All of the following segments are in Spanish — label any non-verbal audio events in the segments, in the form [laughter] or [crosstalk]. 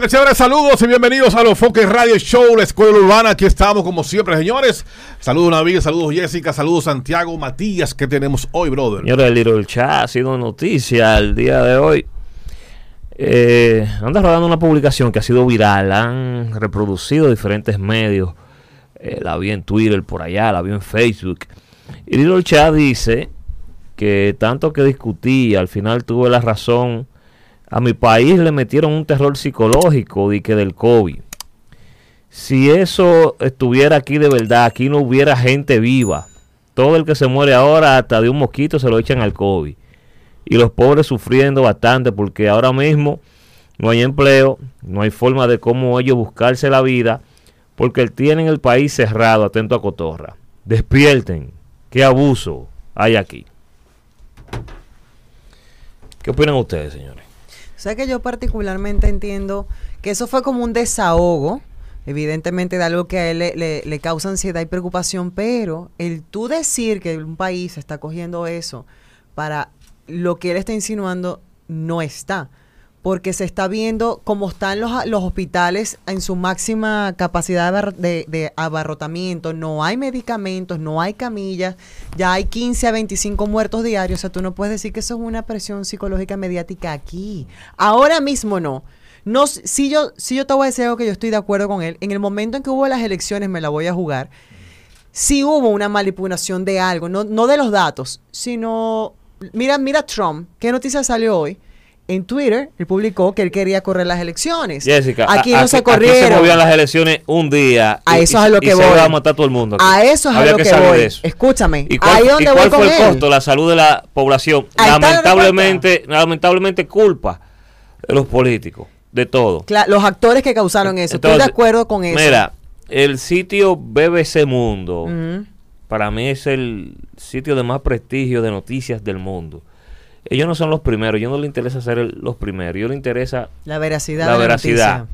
Que chévere, saludos y bienvenidos a los Foques Radio Show, la Escuela Urbana. Aquí estamos como siempre, señores. Saludos Navid, saludos Jessica, saludos Santiago, Matías. ¿Qué tenemos hoy, brother? Señores, el Little Chat ha sido noticia el día de hoy. Eh, anda rodando una publicación que ha sido viral, han reproducido diferentes medios. Eh, la vi en Twitter por allá, la vi en Facebook. Y Little Chat dice que tanto que discutí, al final tuve la razón a mi país le metieron un terror psicológico de que del COVID. Si eso estuviera aquí de verdad, aquí no hubiera gente viva. Todo el que se muere ahora, hasta de un mosquito, se lo echan al COVID. Y los pobres sufriendo bastante porque ahora mismo no hay empleo, no hay forma de cómo ellos buscarse la vida, porque tienen el país cerrado, atento a Cotorra. Despierten, qué abuso hay aquí. ¿Qué opinan ustedes, señores? O sea que yo particularmente entiendo que eso fue como un desahogo, evidentemente de algo que a él le, causa ansiedad y preocupación, pero el tú decir que un país está cogiendo eso para lo que él está insinuando no está porque se está viendo cómo están los, los hospitales en su máxima capacidad de, abarrotamiento, no hay medicamentos, no hay camillas, ya hay 15 a 25 muertos diarios, o sea, tú no puedes decir que eso es una presión psicológica mediática aquí. Ahora mismo no. No, si yo, si yo te voy a decir algo que yo estoy de acuerdo con él, en el momento en que hubo las elecciones me la voy a jugar, si hubo una manipulación de algo, no, no de los datos, sino, mira, mira Trump, ¿qué noticia salió hoy? En Twitter, él publicó que él quería correr las elecciones. Jessica, aquí no se corrieron. Aquí se movían las elecciones un día. A eso es a lo que voy. Se va a matar todo el mundo. A eso es a lo que, voy. Escúchame. ¿Y cuál, ahí donde fue el costo? La salud de la población. lamentablemente, lamentablemente culpa de los políticos, de todo. los actores que causaron eso. Estoy de acuerdo con eso. Mira, el sitio BBC Mundo, para mí es el sitio de más prestigio de noticias del mundo ellos no son los primeros, ellos no les interesa ser los primeros, ellos les interesa la veracidad. La veracidad.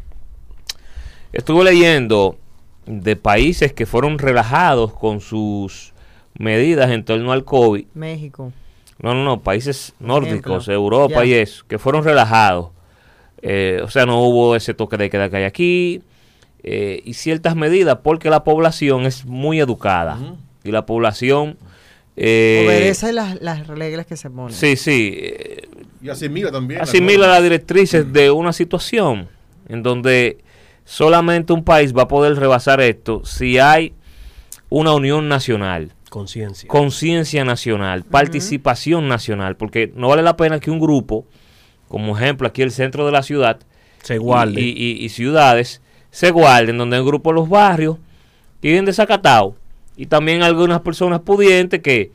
Estuve leyendo de países que fueron relajados con sus medidas en torno al COVID. México. No, no, no, países nórdicos, Europa y eso, que fueron relajados. Eh, o sea, no hubo ese toque de queda que hay aquí eh, y ciertas medidas porque la población es muy educada y la población eh, Obedece las, las, reglas que se ponen. Sí, sí. Y asimila también. Asimila las directrices de una situación en donde solamente un país va a poder rebasar esto si hay una unión nacional. Conciencia. Conciencia nacional, participación nacional, porque no vale la pena que un grupo, como ejemplo aquí el centro de la ciudad, se guarde. Y, ciudades se guarden, donde hay un grupo de los barrios viven desacatados y también algunas personas pudientes que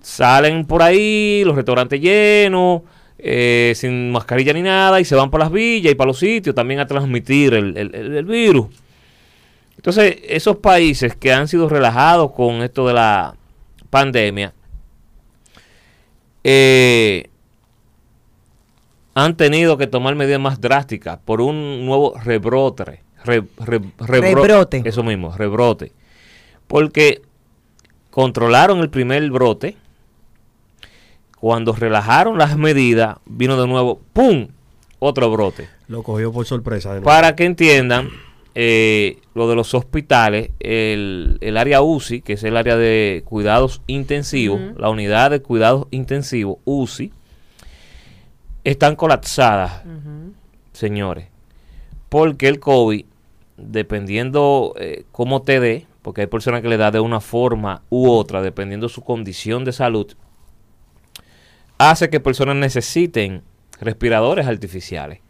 salen por ahí, los restaurantes llenos, eh, sin mascarilla ni nada, y se van para las villas y para los sitios también a transmitir el, virus. Entonces, esos países que han sido relajados con esto de la pandemia, eh, han tenido que tomar medidas más drásticas por un nuevo rebrote. rebrote. Eso mismo, rebrote porque controlaron el primer brote. Cuando relajaron las medidas, vino de nuevo, ¡pum! Otro brote. Lo cogió por sorpresa. Para que entiendan, eh, lo de los hospitales, el, área UCI, que es el área de cuidados intensivos, la unidad de cuidados intensivos, UCI, están colapsadas, señores. Porque el COVID, dependiendo eh, cómo te dé, porque hay personas que le da de una forma u otra, dependiendo de su condición de salud, hace que personas necesiten respiradores artificiales.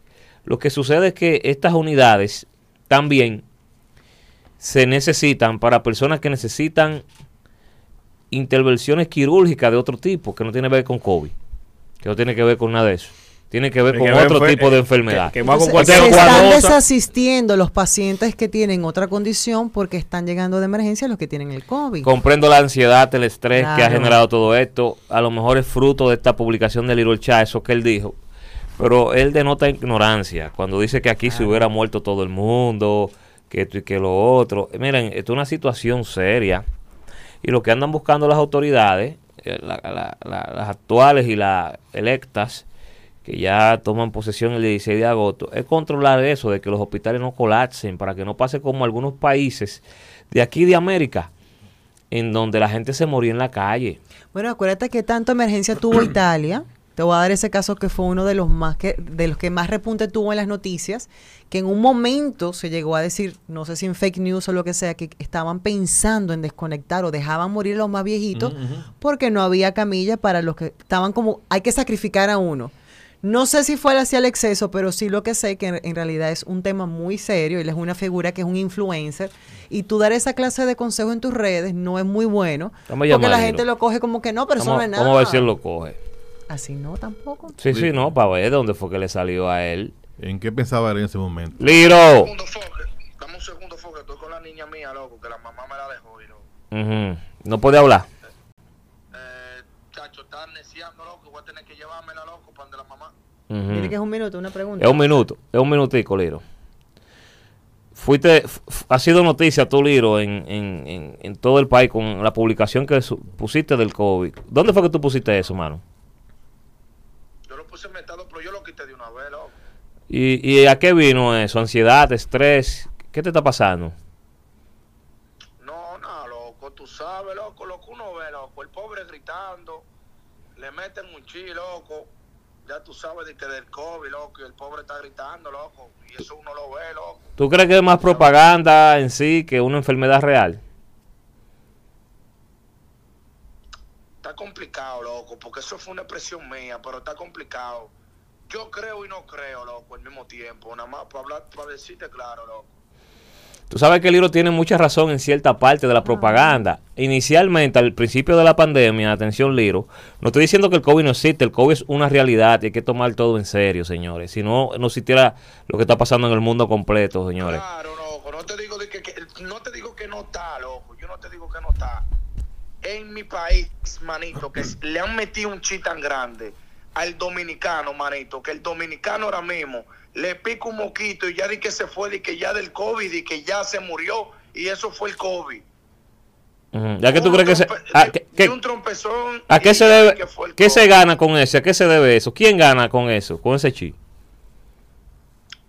Lo que sucede es que estas unidades también se necesitan para personas que necesitan intervenciones quirúrgicas de otro tipo, que no tiene que ver con COVID, que no tiene que ver con nada de eso tiene que ver con otro tipo de eh, enfermedad. Que, se están desasistiendo los pacientes que tienen otra condición porque están llegando de emergencia los que tienen el COVID. Comprendo la ansiedad, el estrés que ha generado todo esto. A lo mejor es fruto de esta publicación de Little Cha, eso que él dijo. Pero él denota ignorancia cuando dice que aquí se hubiera muerto todo el mundo, que esto y que lo otro. Miren, esto es una situación seria. Y lo que andan buscando las autoridades, eh, las actuales y las electas, que ya toman posesión el 16 de agosto, es controlar eso, de que los hospitales no colapsen, para que no pase como algunos países de aquí de América, en donde la gente se moría en la calle. Bueno, acuérdate que tanto emergencia tuvo [clears throat] Italia. Te voy a dar ese caso que fue uno de los más que de los que más repunte tuvo en las noticias, que en un momento se llegó a decir, no sé si en fake news o lo que sea, que estaban pensando en desconectar o dejaban morir a los más viejitos porque no había camilla para los que estaban como hay que sacrificar a uno. No sé si fue hacia el exceso, pero sí lo que sé que en, en realidad es un tema muy serio. Él es una figura que es un influencer. Y tú dar esa clase de consejo en tus redes no es muy bueno. A Porque la gente lo coge como que no, pero eso no es nada. vamos a ver si él lo coge. Así no, tampoco. Sí, sí, no, para ver dónde fue que le salió a él. ¿En qué pensaba él en ese momento? Liro. segundo foque. Dame un segundo foque. Estoy con la niña mía, loco, que la mamá me la dejó y loco. Ujú. No puede hablar. Eh, chacho, está neciando, loco. Voy a tener que llevármela, loco, Dile que es un minuto, una pregunta. Es un minuto, es un minutico, Liro. Fuiste, ha sido noticia tú, Liro, en, en, en, en todo el país con la publicación que pusiste del COVID. ¿Dónde fue que tú pusiste eso, mano? Yo lo puse en mi estado, pero yo lo quité de una vez, loco. ¿Y, y a qué vino eso? ¿Ansiedad, estrés? ¿Qué te está pasando? No, no, loco, tú sabes, loco, lo que uno ve, loco. El pobre gritando, le meten un chi, loco. Ya tú sabes de que del COVID, loco, y el pobre está gritando, loco. Y eso uno lo ve, loco. ¿Tú crees que es más propaganda en sí que una enfermedad real? Está complicado, loco, porque eso fue una expresión mía, pero está complicado. Yo creo y no creo, loco, al mismo tiempo. Nada más para hablar, para decirte claro, loco. Tú sabes que el libro tiene mucha razón en cierta parte de la propaganda. Inicialmente, al principio de la pandemia, atención Liro, no estoy diciendo que el COVID no existe, el COVID es una realidad y hay que tomar todo en serio, señores. Si no, no existiera lo que está pasando en el mundo completo, señores. Claro, loco. No te digo de que, que- no te digo que no está, loco. Yo no te digo que no está. En mi país, manito, que [clears throat] le han metido un chi tan grande al dominicano, manito, que el dominicano ahora mismo le pica un moquito y ya di que se fue, di que ya del COVID y que ya se murió y eso fue el COVID. ¿Ya que tú crees que se... ¿A, de- qué- de qué- un trompezón a qué y se debe... que ¿Qué se gana con eso? ¿A qué se debe eso? ¿Quién gana con eso? Con ese chi.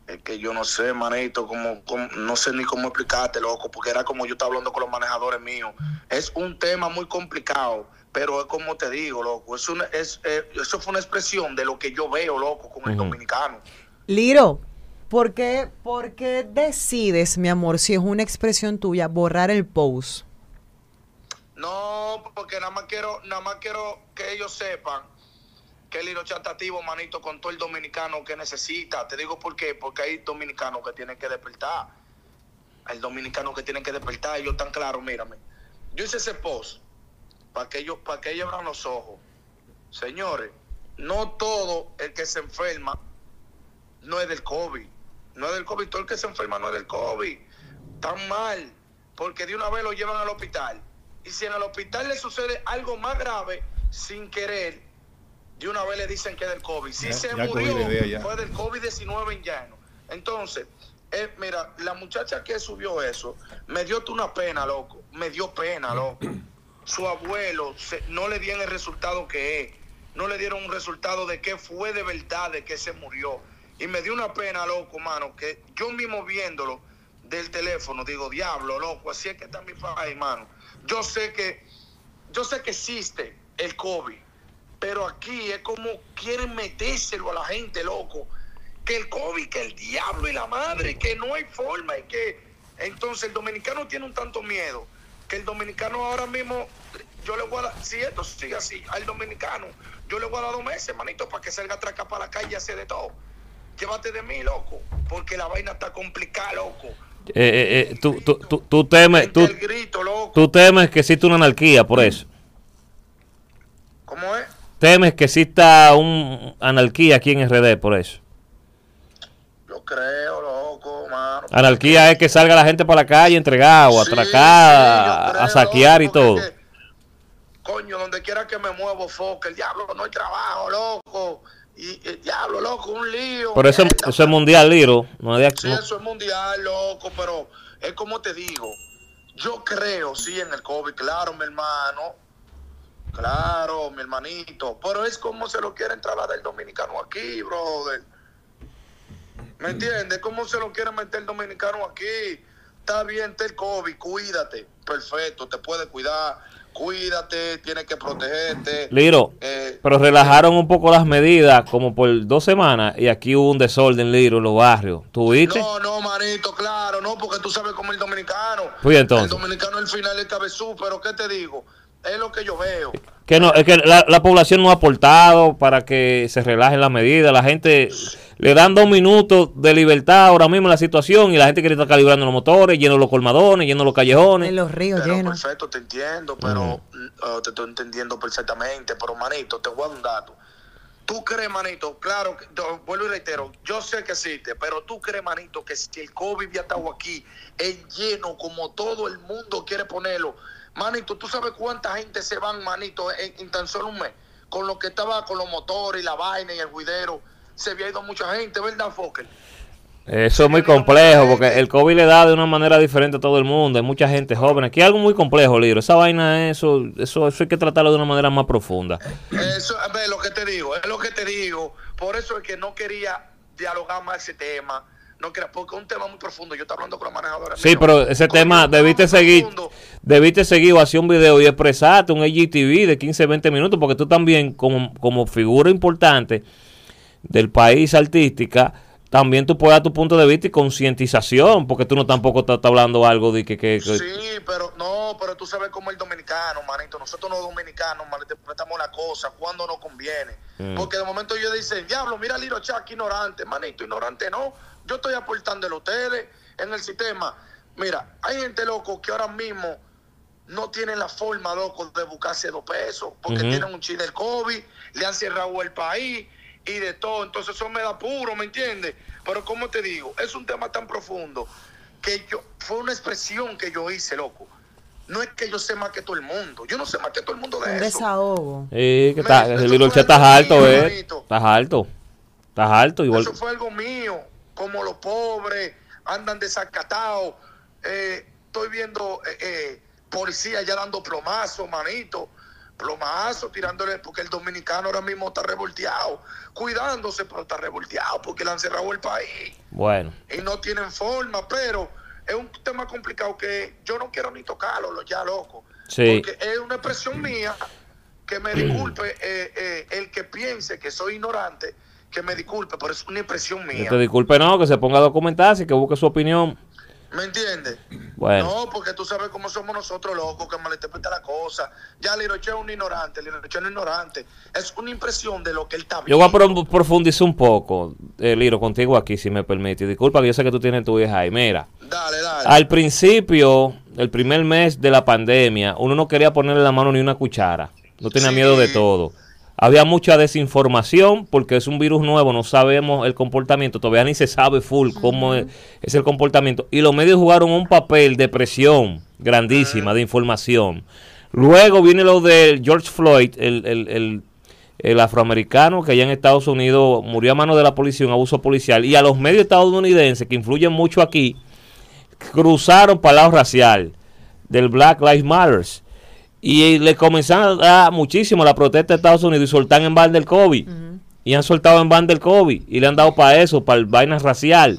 Es que yo no sé, manito, como, no sé ni cómo explicarte, loco, porque era como yo estaba hablando con los manejadores míos. Es un tema muy complicado, pero es como te digo, loco, es una, es, eh, eso fue una expresión de lo que yo veo, loco, con el dominicano. Liro, ¿por qué, por qué decides, mi amor, si es una expresión tuya, borrar el post? No, porque nada más quiero, nada más quiero que ellos sepan que el hilo chatativo, manito, con todo el dominicano que necesita. Te digo por qué, porque hay dominicanos que tienen que despertar. Hay dominicanos que tienen que despertar, ellos están claros, mírame. Yo hice ese post para que ellos, para que ellos abran los ojos. Señores, no todo el que se enferma no es del COVID. No es del COVID, todo el que se enferma no es del COVID. Tan mal, porque de una vez lo llevan al hospital. Y si en el hospital le sucede algo más grave, sin querer, de una vez le dicen que es del COVID. Si Ya- se ya murió, idea fue del COVID-19 en llano. Entonces, eh, mira, la muchacha que subió eso, me dio una pena, loco. Me dio pena, loco. Su abuelo se- no le dieron el resultado que es. No le dieron un resultado de que fue de verdad, de que se murió. Y me dio una pena, loco, mano, que yo mismo viéndolo del teléfono, digo, diablo, loco, así es que está mi país, mano. Yo sé que, yo sé que existe el COVID, pero aquí es como quieren metérselo a la gente, loco. Que el COVID, que el diablo y la madre, que no hay forma y que... Entonces el dominicano tiene un tanto miedo, que el dominicano ahora mismo, yo le voy a dar, si esto sigue así, al dominicano, yo le voy a dar dos meses, manito, para que salga atrás acá para la calle y hace de todo. Llévate de mí, loco, porque la vaina está complicada, loco. Eh, eh, eh, tú, tú, tú, tú temes, tú, grito, temes que exista una anarquía por eso. ¿Cómo es? Temes que exista una anarquía aquí en RD por eso. Yo creo, loco, Anarquía es que salga la gente para la calle entregada o Sí, sí, creo, a saquear y todo. que, coño, donde quiera que me muevo, foca, el diablo, no hay trabajo, loco. Y el diablo, loco, un lío. Por eso, eso es mundial, Liro. No es de aquí. Eso es mundial, loco, pero es como te digo. Yo creo, sí, en el COVID, claro, mi hermano. Claro, mi hermanito. Pero es como se lo quiere trasladar el dominicano aquí, brother. ¿Me entiendes? ¿Cómo se lo quiere meter el dominicano aquí? Está bien, está el COVID, cuídate. Perfecto, te puede cuidar. Cuídate, tienes que protegerte. Liro, Eh, pero relajaron un poco las medidas como por dos semanas y aquí hubo un desorden, Liro, en los barrios. ¿Tú viste? No, no, manito, claro, no, porque tú sabes cómo el dominicano. Pues, entonces. El dominicano al final es cabezú, pero ¿qué te digo? Es lo que yo veo. Que no, es que la, la población no ha aportado para que se relajen las medidas. La gente le dan dos minutos de libertad ahora mismo en la situación y la gente quiere estar calibrando los motores, lleno los colmadones, lleno los callejones. En los ríos Pero llenos. perfecto, te entiendo, pero ah, te estoy entendiendo perfectamente. Pero, manito, te voy a dar un dato. Tú crees, manito, claro, que- yo vuelvo y reitero, yo sé que existe, pero tú crees, manito, que si el COVID ya estado aquí, es lleno como todo el mundo quiere ponerlo. Manito, ¿tú sabes cuánta gente se van, manito, en, en tan solo un mes? Con lo que estaba con los motores y la vaina y el juidero, se había ido mucha gente, ¿verdad, Fokker? Eso es muy complejo porque el COVID le da de una manera diferente a todo el mundo. Hay mucha gente joven. Aquí hay algo muy complejo, Liro. Esa vaina, eso, eso, eso hay que tratarlo de una manera más profunda. Eso es lo que te digo, es lo que te digo. Por eso es que no quería dialogar más ese tema. No quería, porque es un tema muy profundo. Yo estaba hablando con la manejadora. Sí, pero ese tema debiste seguir, profundo. debiste seguir o hacer un video y expresarte, un IGTV de 15, 20 minutos, porque tú también, como, como figura importante del país artística, también tú puedes dar tu punto de vista y concientización, porque tú no tampoco estás hablando algo de que... que- que- Sí, pero no, pero tú sabes cómo el dominicano, manito. Nosotros los dominicanos malinterpretamos la cosa cuando nos conviene. Mm. Porque de momento ellos dicen, diablo, mira Liro Chac, ignorante. Manito, ignorante no. Yo estoy aportándole a ustedes en el sistema. Mira, hay gente loco que ahora mismo no tienen la forma, loco, de buscarse dos pesos. Porque tienen un chile del COVID, le han cerrado el país y de todo. Entonces eso me da puro, ¿me entiendes? Pero como te digo, es un tema tan profundo que yo fue una expresión que yo hice, loco. No es que yo sé más que todo el mundo. Yo no sé más que todo el mundo de Un eso. desahogo. Sí, que está, el estás alto, mío, eh. Estás alto. Estás alto, igual. Eso fue algo mío. Como los pobres andan desacatados. Eh, estoy viendo eh, eh, policías ya dando plomazos, manito. Plomazos, tirándole, porque el dominicano ahora mismo está revolteado. Cuidándose, pero está revolteado porque le han cerrado el país Bueno, y no tienen forma, pero es un tema complicado que yo no quiero ni tocarlo, lo- ya loco. Sí. Porque es una expresión mía que me disculpe eh, eh, el que piense que soy ignorante, que me disculpe, pero es una expresión que mía. te disculpe, no, que se ponga a documentarse, que busque su opinión. ¿Me entiendes? Bueno. No, porque tú sabes cómo somos nosotros, locos, que malinterpreta la cosa. Ya Liroche es un ignorante, Liroche es un ignorante. Es una impresión de lo que él está Yo voy a viendo. pro- profundizar un poco, eh, Liro, contigo aquí, si me permite. Disculpa que yo sé que tú tienes tu hija ahí. Mira, Dale, dale. al principio, el primer mes de la pandemia, uno no quería ponerle la mano ni una cuchara. No tenía Sí. miedo de todo. Había mucha desinformación porque es un virus nuevo, no sabemos el comportamiento, todavía ni se sabe full cómo es, es el comportamiento. Y los medios jugaron un papel de presión grandísima de información. Luego viene lo de George Floyd, el, el- el- el afroamericano que allá en Estados Unidos murió a mano de la policía, un abuso policial. Y a los medios estadounidenses que influyen mucho aquí, cruzaron lado racial del Black Lives Matter y le comenzaron a dar muchísimo la protesta de Estados Unidos y soltan en van del COVID y han soltado en van del COVID y le han dado para eso, para el vaina racial.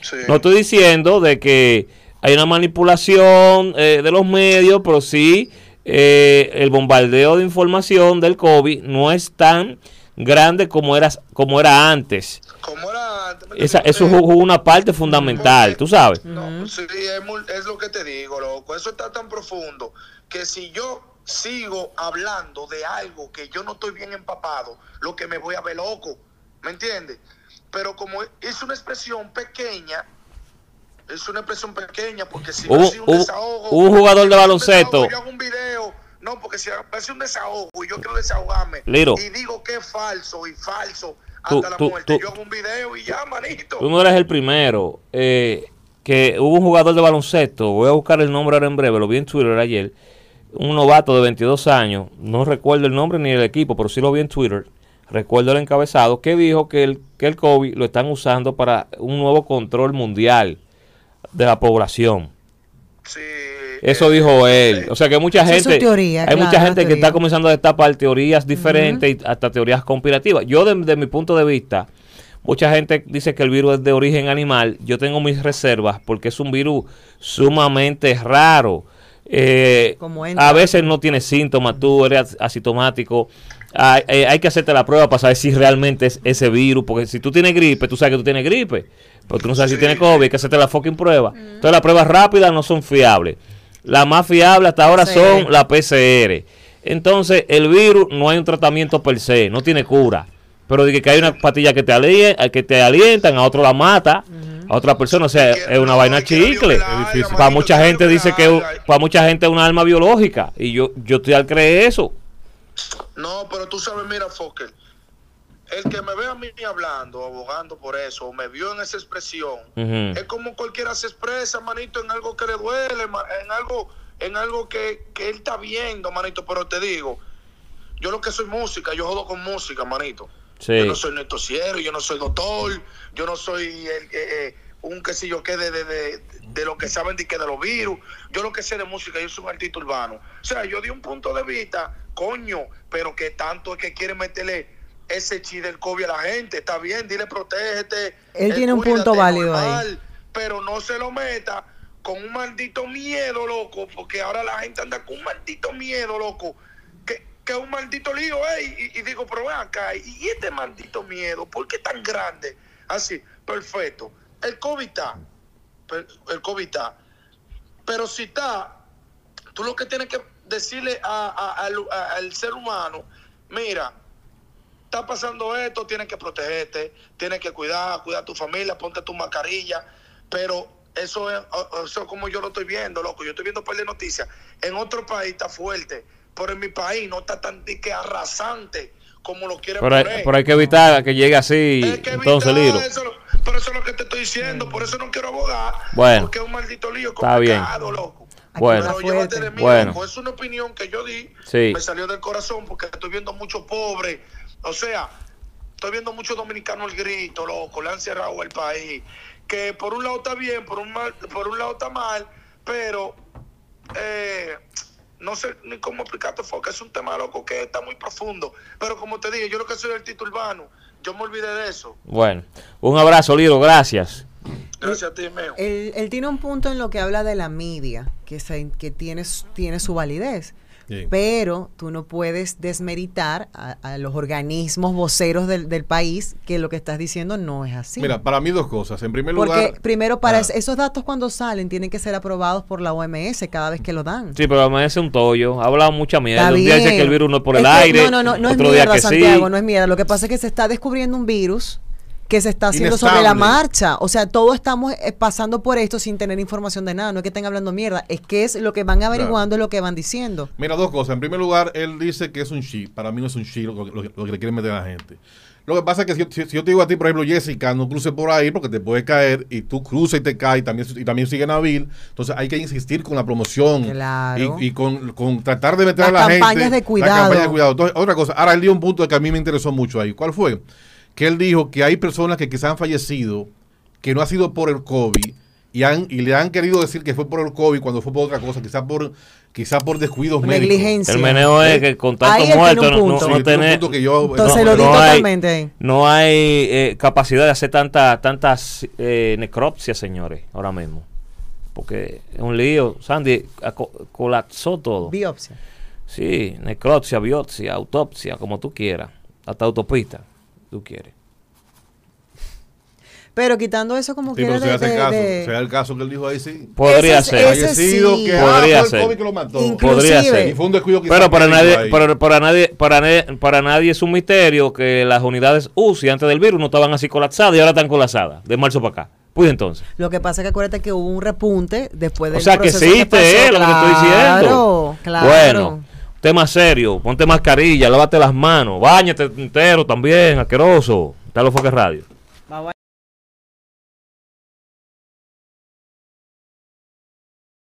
Sí. No estoy diciendo de que hay una manipulación eh, de los medios, pero sí eh, el bombardeo de información del COVID no es tan grande como era, como era antes. Como era antes, ¿me Esa, eso jugó una parte fundamental, Porque- tú sabes. No, sí, es, muy- es lo que te digo, loco. Eso está tan profundo que si yo sigo hablando de algo que yo no estoy bien empapado, lo que me voy a ver loco, ¿me entiendes? Pero como es una expresión pequeña, es una expresión pequeña, porque si ser un hubo- desahogo, un jugador de baloncesto. Yo hago un video, no, porque si ser un desahogo y yo quiero desahogarme Liro. y digo que es falso y falso Tú- hasta la tú- muerte, tú- yo hago un video y ya, manito. Tú no eres el primero. eh, que hubo un jugador de baloncesto, voy a buscar el nombre ahora en breve, lo vi en Twitter ayer. Un novato de 22 años, no recuerdo el nombre ni el equipo, pero sí lo vi en Twitter. Recuerdo el encabezado que dijo que el, que el COVID lo están usando para un nuevo control mundial de la población. Sí, Eso eh, dijo él. eh, O sea que mucha Esa es su gente, teoría, hay claro, mucha gente que está comenzando a destapar teorías diferentes y hasta teorías conspirativas. Yo de, de mi punto de vista, mucha gente dice que el virus es de origen animal. Yo tengo mis reservas porque es un virus sumamente raro. Eh, a veces no tiene síntomas, tú eres as- asintomático. Hay, eh, hay que hacerte la prueba para saber si realmente es ese virus, porque si tú tienes gripe, tú sabes que tú tienes gripe, pero tú no sabes si tienes COVID, hay que hacerte la fucking prueba. Entonces las pruebas rápidas no son fiables. Las más fiables hasta ahora PCR. son la PCR. Entonces el virus no hay un tratamiento per se, no tiene cura. Pero de que, hay una pastilla que te, alie- que te alientan, a otro la mata, a otra persona, o sea, es una no, vaina chicle. la. Para mucha gente dice la que para mucha gente es una arma biológica y yo yo estoy al creer eso. No, pero tú sabes, mira, Fokker, el que me ve a mí hablando, abogando por eso, o me vio en esa expresión, es como cualquiera se expresa, manito, en algo que le duele, en algo, en algo que, que él está viendo, manito, pero te digo, yo lo que soy música, yo jodo con música, manito. Sí. Yo no soy noticiero, yo no soy doctor, yo no soy el, eh, eh, un que sé yo qué de, de, de, de lo que saben de que de los virus. Yo lo que sé de música, yo soy un artista urbano. O sea, yo di un punto de vista, coño, pero que tanto es que quieren meterle ese chi del COVID a la gente. Está bien, dile protégete. Él tiene un punto válido normal, Pero no se lo meta con un maldito miedo, loco, porque ahora la gente anda con un maldito miedo, loco. Que, que es un maldito lío, eh, y, y digo, pero ven acá, y este maldito miedo, ¿por qué tan grande? Así, perfecto. El COVID está, el COVID está, pero si está, tú lo que tienes que decirle a- a- al, a- al ser humano, mira, está pasando esto, tienes que protegerte, tienes que cuidar, cuidar a tu familia, ponte tu mascarilla, pero eso es, eso es como yo lo estoy viendo, loco, yo estoy viendo par de noticias, en otro país está fuerte, pero en mi país no está tan di que arrasante como lo quieren Pero hay, poner. pero hay que evitar que llegue así, que entonces evitar Liro. eso, pero eso es lo que te estoy diciendo, por eso no quiero abogar, Bueno. porque es un maldito lío Está bien. complicado, loco. Bueno. está Pero llévate de mí, Bueno. loco. Es una opinión que yo di. Sí. Me salió del corazón porque estoy viendo muchos pobres. O sea, estoy viendo muchos dominicanos al grito, loco. Le han cerrado el país. Que por un lado está bien, por un, mal, por un lado está mal, pero eh, no sé ni cómo explicarte, porque es un tema, loco, que está muy profundo. Pero como te dije, yo lo que soy artista urbano, yo me olvidé de eso. Bueno, un abrazo, Liro, gracias. Gracias a ti, Meo. Él, él tiene un punto en lo que habla de la media, que, se- que tiene, su- tiene su validez. Pero tú no puedes desmeritar a, a los organismos voceros del, del país que lo que estás diciendo no es así. Mira, para mí dos cosas. En primer Porque lugar, primero, para Ah. es- esos datos cuando salen tienen que ser aprobados por la OMS cada vez que lo dan. Sí, pero me hace un tollo. Ha hablado mucha mierda. Está Un día dice que el virus no es por Es el que- aire. No, no, no, no es otro día mierda, que Santiago, sí. no es mierda. Lo que pasa es que se está descubriendo un virus que se está haciendo sobre la marcha. O sea, todos estamos eh, pasando por esto sin tener información de nada. No es que estén hablando mierda, es que es lo que van averiguando, es lo que van diciendo. Mira, dos cosas. En primer lugar, él dice que es un shit. Para mí no es un shit lo, lo- lo que le quieren meter a la gente. Lo que pasa es que si, yo- si- si yo te digo a ti, por ejemplo, Jessica, no cruce por ahí porque te puede caer y tú cruzas y te caes y también, y también sigue Nabil. Entonces hay que insistir con la promoción Claro. y, y con, con tratar de meter Las a la gente. campañas de la cuidado. campaña de cuidado. Entonces, otra cosa. Ahora él dio un punto que a mí me interesó mucho ahí. ¿Cuál fue? Que él dijo que hay personas que quizás han fallecido que no ha sido por el COVID y, han, y le han querido decir que fue por el COVID cuando fue por otra cosa, quizás por, quizás por descuidos médicos. Negligencia. El meneo es que con tanto Ahí él tiene muerto un no, no. Sí, no tiene un tener- punto que yo- Entonces no, lo di no hay- totalmente ahí. no hay eh, capacidad de hacer tanta, tantas eh, necropsias, señores, ahora mismo. Porque es un lío. Sandy colapsó todo. Biopsia. Sí, necropsia, biopsia, autopsia, como tú quieras. Hasta autopista, tú quieres. Pero quitando eso como Sí, pero quiera se de, hace de- caso. de- sea el caso que él dijo ahí, sí. Podría Ese- ser. ese Fallecido, sí. que ah, Podría el ser. COVID que lo mató. Inclusive- Podría ser. Y fue un descuido quizás Pero para nadie, para, para nadie, para, ne- para nadie es un misterio que las unidades UCI antes del virus no estaban así colapsadas y ahora están colapsadas, de marzo para acá. Pues entonces. Lo que pasa es que acuérdate que hubo un repunte después del O sea que existe, pasó. eh, lo que te estoy diciendo. Claro, claro. Bueno, tema serio, ponte mascarilla, lávate las manos, bañate entero también, asqueroso. Está lo Foque Radio.